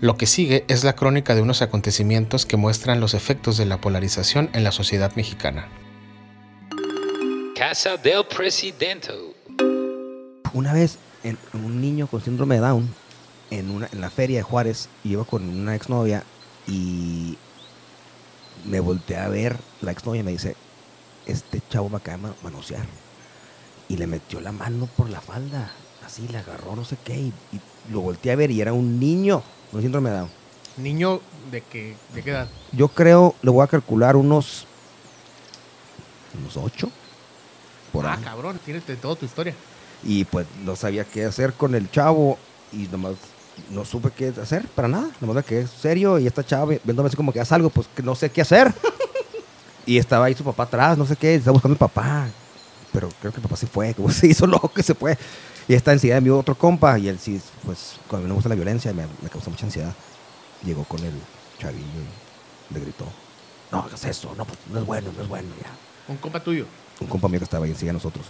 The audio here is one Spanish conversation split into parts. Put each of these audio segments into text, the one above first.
Lo que sigue es la crónica de unos acontecimientos que muestran los efectos de la polarización en la sociedad mexicana. Casa del Presidente. Una vez, en- un niño con síndrome de Down, en, una, en la feria de Juárez, iba con una exnovia y me volteé a ver la exnovia y me dice, este chavo me acaba de ma- manosear. Y le metió la mano por la falda, así, le agarró no sé qué, y, y lo volteé a ver y era un niño con síndrome de Down. Niño de qué, de qué edad? Yo creo, le voy a calcular unos, unos ocho, por ah, ahí. cabrón, tienes de toda tu historia. Y pues no sabía qué hacer con el chavo y nomás no supe qué hacer para nada. Nomás me quedé serio y esta chava viéndome así como que haz algo, pues que no sé qué hacer. y estaba ahí su papá atrás, no sé qué, estaba buscando el papá. Pero creo que el papá se fue, como se hizo loco que se fue. Y enseguida de mi otro compa y él sí, pues cuando me gusta la violencia me, me causa mucha ansiedad. Llegó con el chavillo y le gritó, no hagas eso, no, pues, no es bueno, no es bueno ya Un compa tuyo. un compa mío que estaba ahí enseguida nosotros.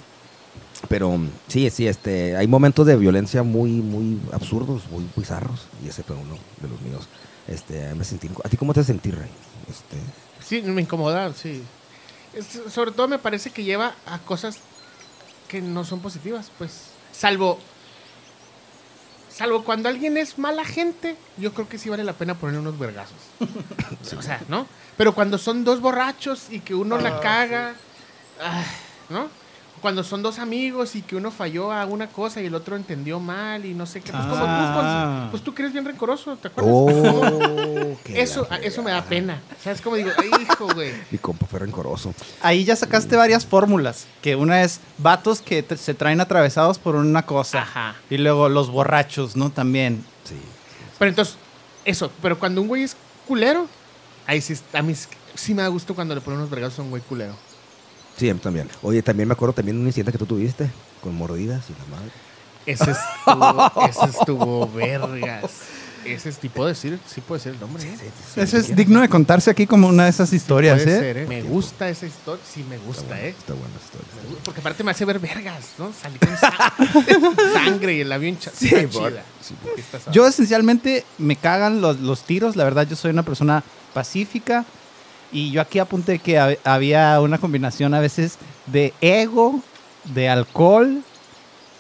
Pero mm, sí, sí, este, hay momentos de violencia muy, muy absurdos, muy bizarros, y ese fue uno de los míos. Este, me sentí, ¿A ti cómo te sentí, Rey? Este, Sí, me incomoda, sí. Es- sobre todo me parece que lleva a cosas que no son positivas, pues. Salvo. Salvo cuando alguien es mala gente, yo creo que sí vale la pena poner unos vergazos. O sea, ¿no? Pero cuando son dos borrachos y que uno la caga, ah, ¿no? Cuando son dos amigos y que uno falló a una cosa y el otro entendió mal y no sé qué. Pues como tú, Ah. pues, pues tú que eres bien rencoroso, ¿te acuerdas? oh, Eso, eso me da pena. ¿Sabes cómo digo? Ay, hijo, güey. Mi compa fue rencoroso. Ahí ya sacaste varias fórmulas. Que una es vatos que te- se traen atravesados por una cosa. Ajá. Y luego los borrachos, ¿no? También. Sí. Pero entonces, eso. Pero cuando un güey es culero, ahí sí, a mí sí me da gusto cuando le ponen unos vergazos a un güey culero. Sí, a mí también. Oye, también me acuerdo también de un incidente que tú tuviste con mordidas y la madre. Ese estuvo, ese estuvo vergas. Ese es, ¿sí puedo decir? Sí puedo decir el nombre, ¿eh? Eso es digno de contarse aquí como una de esas historias, Puede ¿eh? ser, ¿eh? Me gusta esa historia. Sí, me gusta, Está buena, ¿eh? Está buena historia. Porque aparte me hace ver vergas, ¿no? Salí con sa- sangre y el avión Sí, por- sí. Yo esencialmente me cagan los, los tiros. La verdad, yo soy una persona pacífica. Y yo aquí apunté que hab- había una combinación a veces de ego, de alcohol,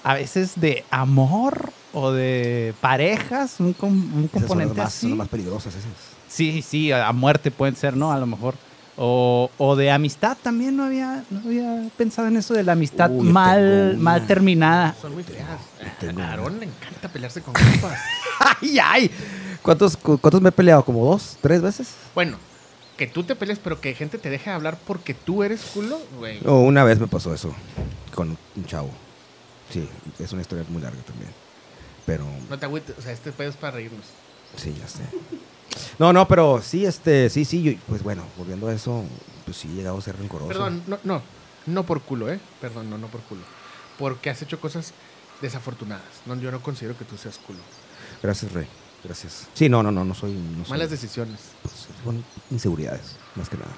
a veces de amor o de parejas, un, com- un Esas son las componente más, así. son las más peligrosas esas. Sí, sí, a muerte pueden ser, ¿no? A lo mejor. O, o de amistad también, no había, no había pensado en eso de la amistad Uy, mal, mal terminada. Son muy feas. A. Aarón le encanta pelearse con compas. ¡Ay, ay! ¿Cuántos, cu- ¿Cuántos me he peleado? ¿Como dos? ¿Tres veces? Bueno, que tú te pelees, pero que gente te deje hablar porque tú eres culo, güey. Oh, una vez me pasó eso con un chavo. Sí, es una historia muy larga también. Pero No te agüites, o sea, este pedo es para reírnos. sí, ya sé. No, no, pero sí, este, sí, sí, yo- pues bueno, volviendo a eso, pues sí he llegado a ser rencoroso. Perdón, no, no, no por culo, ¿eh? Perdón, no, no por culo. Porque has hecho cosas desafortunadas. No, yo no considero que tú seas culo. Gracias, Rey. Gracias. Sí, no, no, no, no soy. No soy Malas decisiones. pues, son inseguridades, más que nada.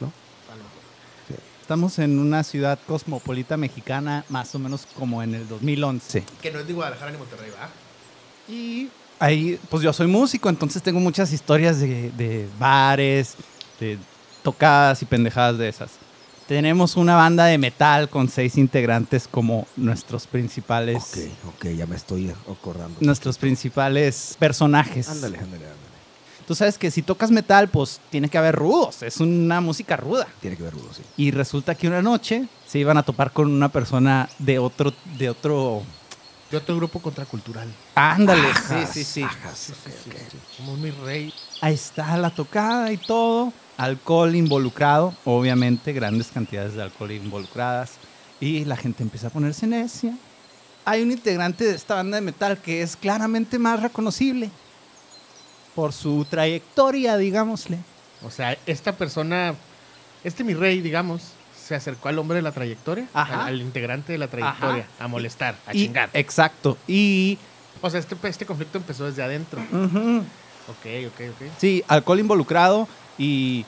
¿No? a lo mejor. Sí. Estamos en una ciudad cosmopolita mexicana, más o menos como en el 2011. Que no es de Guadalajara ni Monterrey, ¿va? Y ahí, pues yo soy músico, entonces tengo muchas historias de, de bares, de tocadas y pendejadas de esas. Tenemos una banda de metal con seis integrantes como nuestros principales, Ok, ok, ya me estoy acordando. nuestros principales personajes. Ándale, ándale, ándale. Tú sabes que si tocas metal, pues tiene que haber rudos, es una música ruda. Tiene que ver rudo, sí. Y resulta que una noche se iban a topar con una persona de otro, de otro. De otro grupo contracultural. Ándale, Ajas, sí, sí, sí. ajas, Sí, sí. Como mi rey. Ahí está la tocada y todo. Alcohol involucrado, obviamente, grandes cantidades de alcohol involucradas. Y la gente empieza a ponerse necia. Hay un integrante de esta banda de metal que es claramente más reconocible por su trayectoria, digámosle. O sea, esta persona, este mi rey, digamos, se acercó al hombre de la trayectoria, Ajá. al, al integrante de la trayectoria, a molestar, a Y- chingar. Exacto. Y O sea, este, este conflicto empezó desde adentro. ujú, Ok, ok, ok. Sí, alcohol involucrado y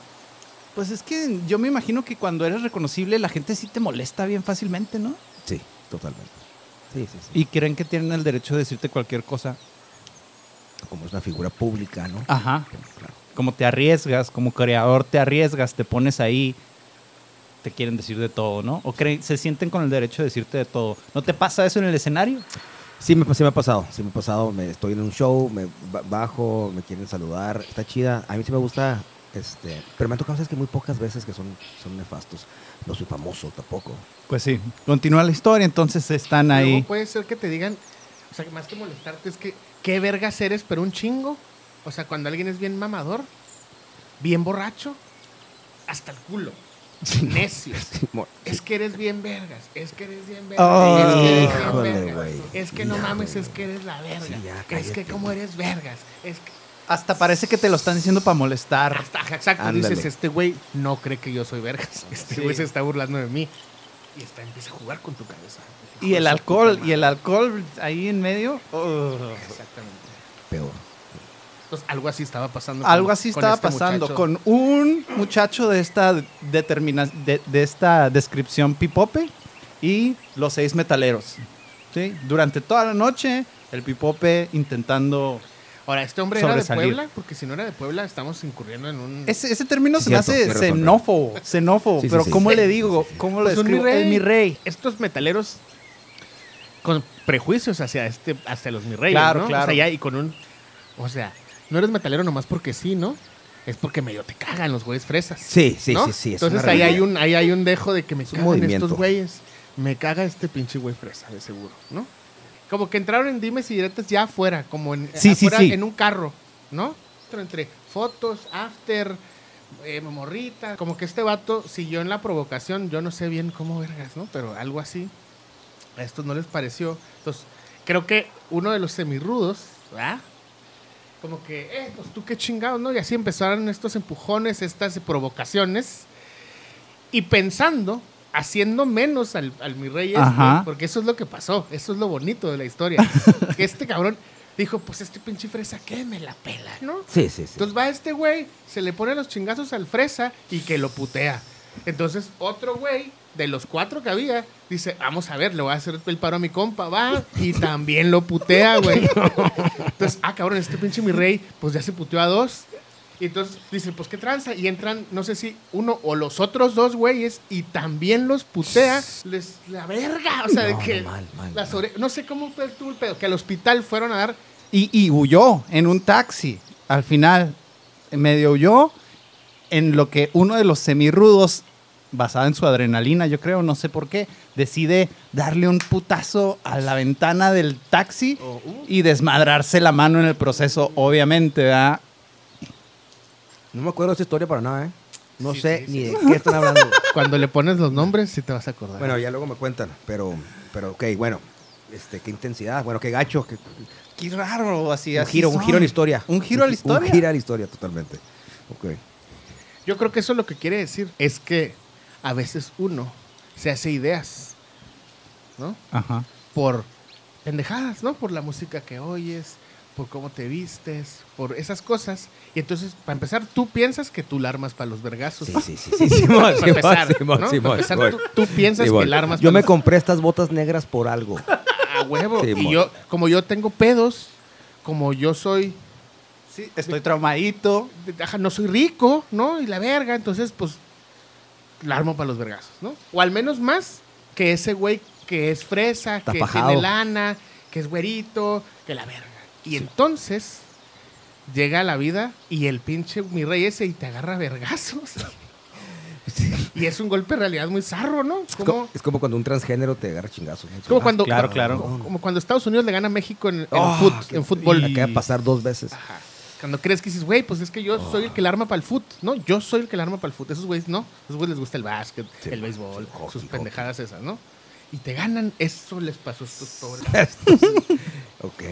pues es que yo me imagino que cuando eres reconocible la gente sí te molesta bien fácilmente, ¿no? Sí, totalmente. Sí, sí, sí. Y creen que tienen el derecho de decirte cualquier cosa. como es una figura pública, ¿no? Ajá. Claro. Como te arriesgas, como creador te arriesgas, te pones ahí, te quieren decir de todo, ¿no? O creen- se sienten con el derecho de decirte de todo. ¿No te pasa eso en el escenario? Sí me, sí me ha pasado, sí me ha pasado. Me, estoy en un show, me ba- bajo, me quieren saludar, está chida. A mí sí me gusta, este, pero me han tocado cosas que muy pocas veces que son, son nefastos. No soy famoso tampoco. Pues sí. Continúa la historia, entonces están ahí. Luego puede ser que te digan, o sea, que más que molestarte es que, ¿qué vergas eres, pero un chingo? O sea, cuando alguien es bien mamador, bien borracho, hasta el culo, necio. Mo- Es que eres bien vergas, es que eres bien vergas, Oh, es que eres bien vergas, es que no Ya, mames, es que eres la verga, Sí, ya, es que como eres vergas, es que Hasta parece que te lo están diciendo para molestar. hasta exacto, Ándale. dices, este güey no cree que yo soy vergas, este Sí. güey se está burlando de mí y está empieza a jugar con tu cabeza. Y el alcohol, y el alcohol ahí en medio. Exactamente. Peor. Entonces, algo así estaba pasando. con- Algo así con estaba este pasando muchacho. con un muchacho de esta determina de, de esta descripción pipope y los seis metaleros. ¿sí? Durante toda la noche, el pipope intentando. Ahora, ¿este hombre era de. Puebla? Porque si no era de Puebla, estamos incurriendo en un... Ese, ese término Sí, se me hace xenófobo, xenófobo. Sí, pero sí. ¿cómo le sí, digo? ¿Cómo lo Pues un describo? mi rey. El mi rey. Estos metaleros con prejuicios hacia este hacia los mi reyes, Claro, ¿no? claro. O sea, ya y con un... O sea, no eres metalero nomás porque sí, ¿no? Es porque medio te cagan los güeyes fresas. Sí, sí, ¿no? sí, sí. es Entonces una ahí hay, un, ahí hay un dejo de que me cagan movimiento. estos güeyes. Me caga este pinche güey fresa, de seguro, ¿no? Como que entraron en dimes y diretes ya afuera, como en, Sí, sí, afuera sí. en un carro, ¿no? Entre fotos, after, eh, morrita. Como que este vato siguió en la provocación, yo no sé bien cómo vergas, ¿no? Pero algo así. A estos no les pareció. Entonces, creo que uno de los semirrudos, ¿verdad? Como que, eh, pues tú qué chingados, ¿no? Y así empezaron estos empujones, estas provocaciones. Y pensando, haciendo menos al, al mi rey este, porque eso es lo que pasó, eso es lo bonito de la historia. que este cabrón dijo, pues este pinche fresa, ¿qué? Me la pela, ¿no? Sí, sí, sí. Entonces va este güey, se le pone los chingazos al fresa y que lo putea. Entonces otro güey, de los cuatro que había, dice, vamos a ver, le voy a hacer el paro a mi compa, va, y también lo putea, güey. Entonces, ah, cabrón, este pinche mi rey, pues ya se puteó a dos. Y entonces dice, pues qué tranza. Y entran, no sé si uno o los otros dos güeyes y también los putea. Les la verga. O sea, de que. mal, mal, las mal. ore- No sé cómo estuvo el pedo. Que al hospital fueron a dar. Y, y huyó en un taxi. Al final, medio huyó en lo que uno de los semirrudos, basado en su adrenalina, yo creo, no sé por qué, decide darle un putazo a la ventana del taxi o, uh, y desmadrarse la mano en el proceso, obviamente, ¿verdad? No me acuerdo de esta historia para nada, ¿eh? No Sí, sé sí, ni sí. de qué están hablando. Cuando le pones los nombres, sí te vas a acordar. bueno, ya luego me cuentan, pero, pero ok, bueno. Este, qué intensidad, bueno, qué gacho, qué, Qué raro, así. un así giro, un giro a la historia. Un giro a la historia. Un giro a la historia, totalmente. Ok. Yo creo que eso lo que quiere decir es que a veces uno se hace ideas, ¿no? Ajá. Por pendejadas, ¿no? Por la música que oyes, por cómo te vistes, por esas cosas. Y entonces, para empezar, tú piensas que tú la armas para los vergazos. Sí, sí, sí, sí, Simón, Para Simón, empezar, Simón, ¿no? Simón, Para empezar, tú, tú piensas Simón. que la armas Yo para me los- compré estas botas negras por algo. a huevo. Sí, y yo, como yo tengo pedos, como yo soy, Sí, estoy traumadito. no soy rico, ¿no? Y la verga, entonces, pues, la armo para los vergazos, ¿no? O al menos más que ese güey que es fresa, Está que tiene lana, que es güerito, que la verga. Y entonces llega la vida y el pinche mi rey ese y te agarra a vergazos. Y es un golpe de realidad muy zarro, ¿no? Es Como, es como cuando un transgénero te agarra chingazos. como cuando, claro, como- claro. Como, como cuando Estados Unidos le gana a México en, en, Oh, fut- qué- en fútbol. Acaba de pasar dos veces. Ajá. Cuando crees que dices, güey, pues es que yo soy el que la arma para el foot, ¿no? Yo soy el que la arma para el foot. Esos güeyes no. Esos güeyes les gusta el básquet, Sí, el béisbol, hockey, sus hockey. pendejadas esas, ¿no? Y te ganan. Eso les pasó a estos pobres. ok.